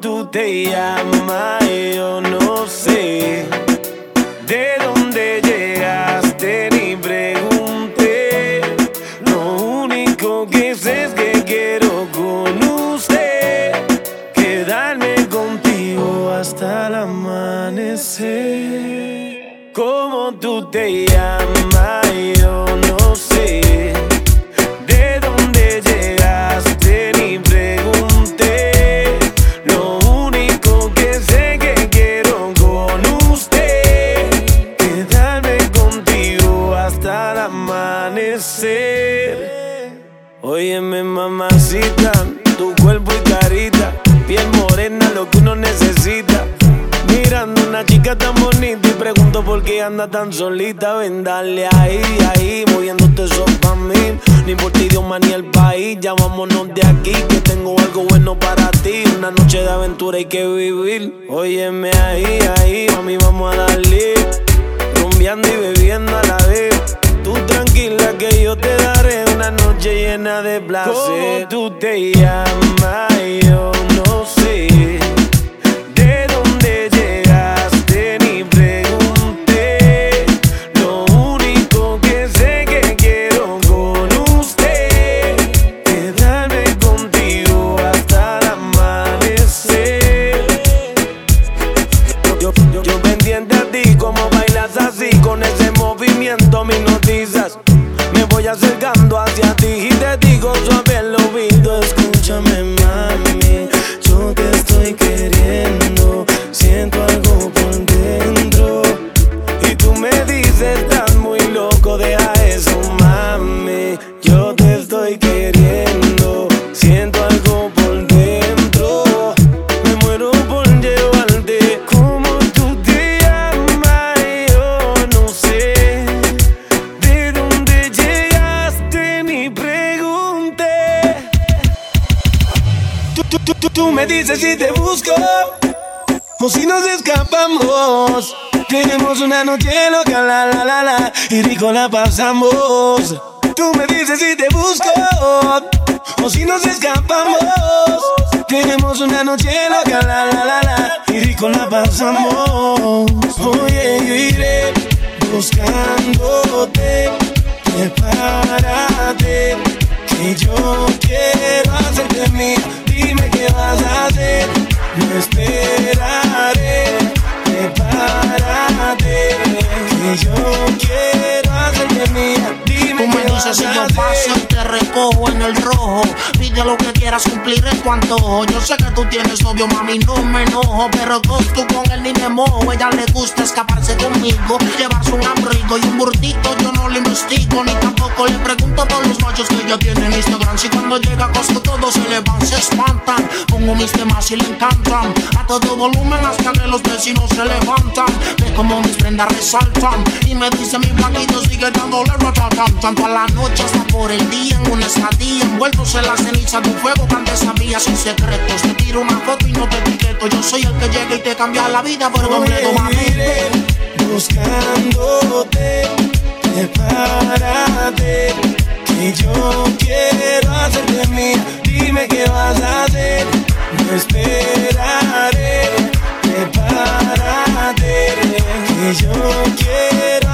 DJ Ángel. ¿Cómo tú te llamas? Yo no sé. ¿De dónde llegaste? Ni pregunté. Lo único que sé es que quiero con usted quedarme contigo hasta el amanecer. ¿Cómo tú te llamas? Tan solita. Ven, dale ahí, ahí, moviéndote eso pa' mí. Ni por ti, idioma ni el país, ya vámonos de aquí, que tengo algo bueno para ti. Una noche de aventura hay que vivir. Óyeme ahí, ahí, mami, vamos a darle. Rumbeando y bebiendo a la vez. Tú tranquila que yo te daré una noche llena de placer. ¿Cómo tú te llamas? Tú, me dices si te busco o si nos escapamos. Tenemos una noche loca, la la la la, y rico la pasamos. Tú me dices si te busco o si nos escapamos. Tenemos una noche loca, la la la la, y rico la pasamos. Oye, yo iré buscándote, prepárate, que yo quiero hacerte mía. Hacer, no esperaré. Prepárate, que yo quiero hacerte mía. Tú me dices si yo paso y te recojo en el rojo. Pide lo que quieras, cumpliré tu antojo. Yo sé que tú tienes novio, mami, no me enojo. Pero tú con él ni me mojo. Ella le gusta escaparse conmigo, llevarse un abrigo y un burdito. Yo no le investigo, ni tampoco le pregunto por los machos que ella tiene en Instagram. Si cuando llega a Costco todos se le van, se espantan. Pongo mis temas y le encantan. A todo volumen hasta que los vecinos se levantan. Ve como mis prendas resaltan. Y me dice mi blanquito sigue dándole ratatán. Tanto a la noche hasta por el día en una estadía. Envueltos en la ceniza de un fuego que antes sabía sin secretos. Te tiro una foto y no te etiqueto. Yo soy el que llega y te cambia la vida por completo, mami. buscándote, prepárate, que yo quiero hacerte mía. Dime qué vas a hacer, no esperaré. Prepárate, que yo quiero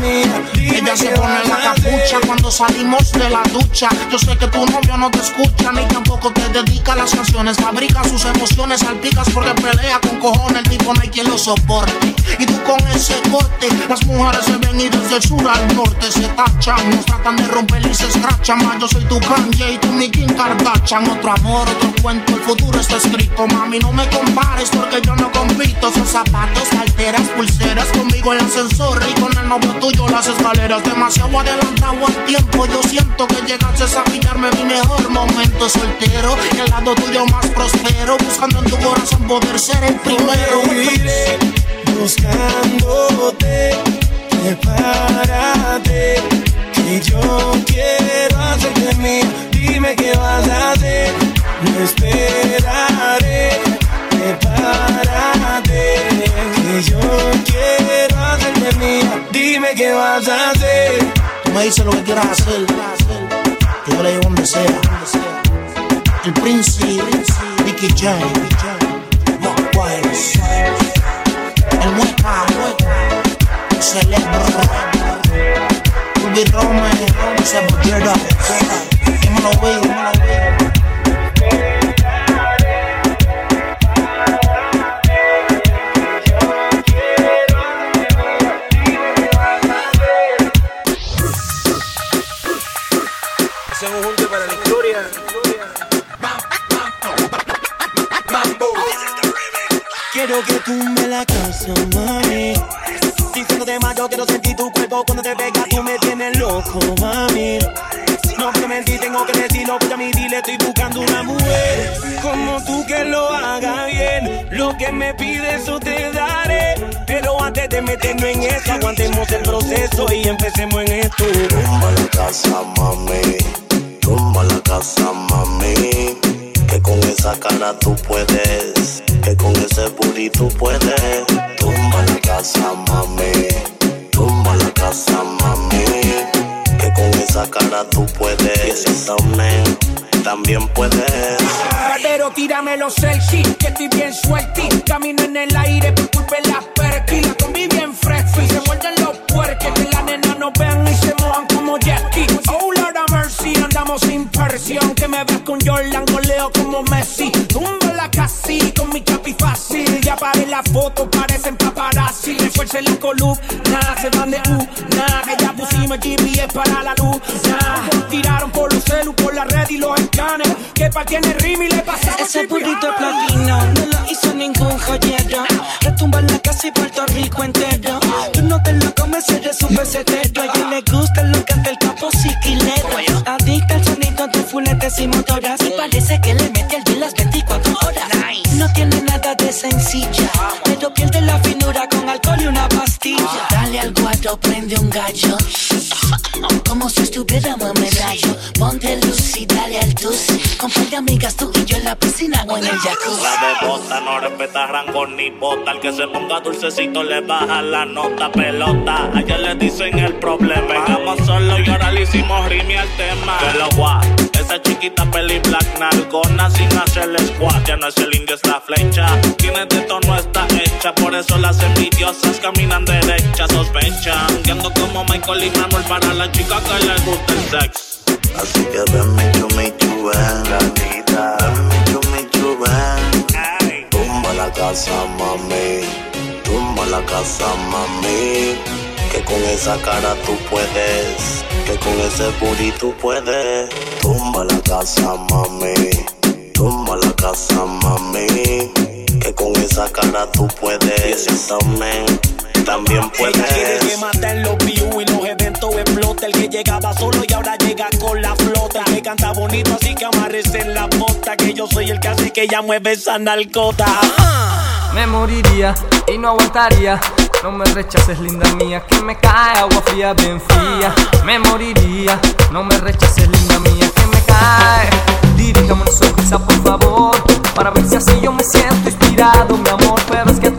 mía. Dime Ella se pone la a capucha cuando salimos de la ducha. Yo sé que tu novio no te escucha ni tampoco te dedica las canciones. Fabrica sus emociones, salpicas porque pelea con cojones. El tipo no hay quien lo soporte. Y tú con ese corte, las mujeres se ven y desde el sur al norte se tachan. Nos tratan de romper y se escrachan. Más yo soy tu Kanye y tú mi Kim Kardashian. Otro amor, otro cuento, el futuro está escrito. Mami, no me compares porque yo no compito. Son zapatos, carteras, pulseras. Conmigo el ascensor y con el novio tuyo las escaleras. Demasiado adelantado al tiempo. Yo siento que llegaste a pillarme mi mejor momento soltero. Y al lado tuyo más prospero. Buscando en tu corazón poder ser el primero. Buscándote, prepárate, que yo quiero hacerte mía. Dime qué vas a hacer, no esperaré. Prepárate, que yo quiero hacerte mía. Dime qué vas a hacer. Tú me dices lo que quieras hacer. Que yo le llevo donde sea. El Príncipe, Nicky J, Los Wales, El Mueca, Celebro, Ruby Rome, Cebollera, dímelo, güey, dímelo, güey. Que tú la casa, mami. Diciéndote más, yo quiero sentir tu cuerpo cuando te pegas, tú me tienes loco, mami. No puedo mentir, tengo que decirlo, pues a mi dile, estoy buscando una mujer como tú que lo haga bien. Lo que me pides, eso te daré. Pero antes de meternos en eso, aguantemos el proceso y empecemos en esto. Tumba la casa, mami. Tumba la casa, mami. Que con esa cara tú puedes. Que con ese booty tú puedes. Tumba la casa, mami. Tumba la casa, mami. Que con esa cara tú puedes. Y también, también puedes. Pero tírame los selfies, que estoy bien suelti. Camino en el aire por culpa las perky. La combi bien fresca y se muerden los puerques. Que la nena no vean y se mojan como Jackie. Oh, Sin presión. Que me ves con Jordan, goleo como Messi. Tumba la casi con mi chapi fácil. Ya paré la foto, parecen paparazzi. Refuerce la columna, se van de U. Nah, que ya pusimos GPS para la luz. Nah, tiraron por los celu, por la red y los escanes. Que pa' tiene rim y le pasamos Ese burrito es platino, no lo hizo ningún joyero. Retumba en la casa y Puerto Rico entero. Tú no te lo comes, eres un pesetero. Fuletes y motoras. Y parece que le mete al día las 24 horas. No tiene nada de sencilla, pero pierde la finura con alcohol y una pastilla. Dale al guardo, prende un gallo. Como si estuviéramos en medallo. Ponte luz y dale al tus. Con amigas tú y yo en la piscina o en el jacuzzi. La bota no respeta rango ni bota. Al que se ponga dulcecito le baja la nota pelota. A ella le dicen el problema. Pegamos solo y ahora le hicimos rimi al tema. Que lo guay. Esa chiquita peli black nalgona sin hacer el squat. Ya no es el indio, es la flecha. Tiene de tono está hecha. Por eso las envidiosas caminan derecha. Sospechan. Que ando como Michael y Manuel para la chica que le gusta el sex. Así que ven, me chumi chuben, gatita. Ven, me chumi chuben. Tumba la casa, mami. Tumba la casa, mami. Que con esa cara tú puedes. Que con ese booty tú puedes. Tumba la casa, mami. Tumba la casa, mami. Que con esa cara tú puedes. Y ese también, también Ella quiere que puedes. maten los views y los eventos explota. El que llegaba solo y ahora llega con la flota. Que canta bonito, así que amarres en la bota. Que yo soy el que hace que ella mueve esa narcota. Me moriría y no aguantaría. No me rechaces, linda mía, que me cae agua fría, bien fría. Me moriría, no me rechaces, linda mía, que me cae. Dirígame una sonrisa, por favor, para ver si así yo me siento inspirado, mi amor. Pero es que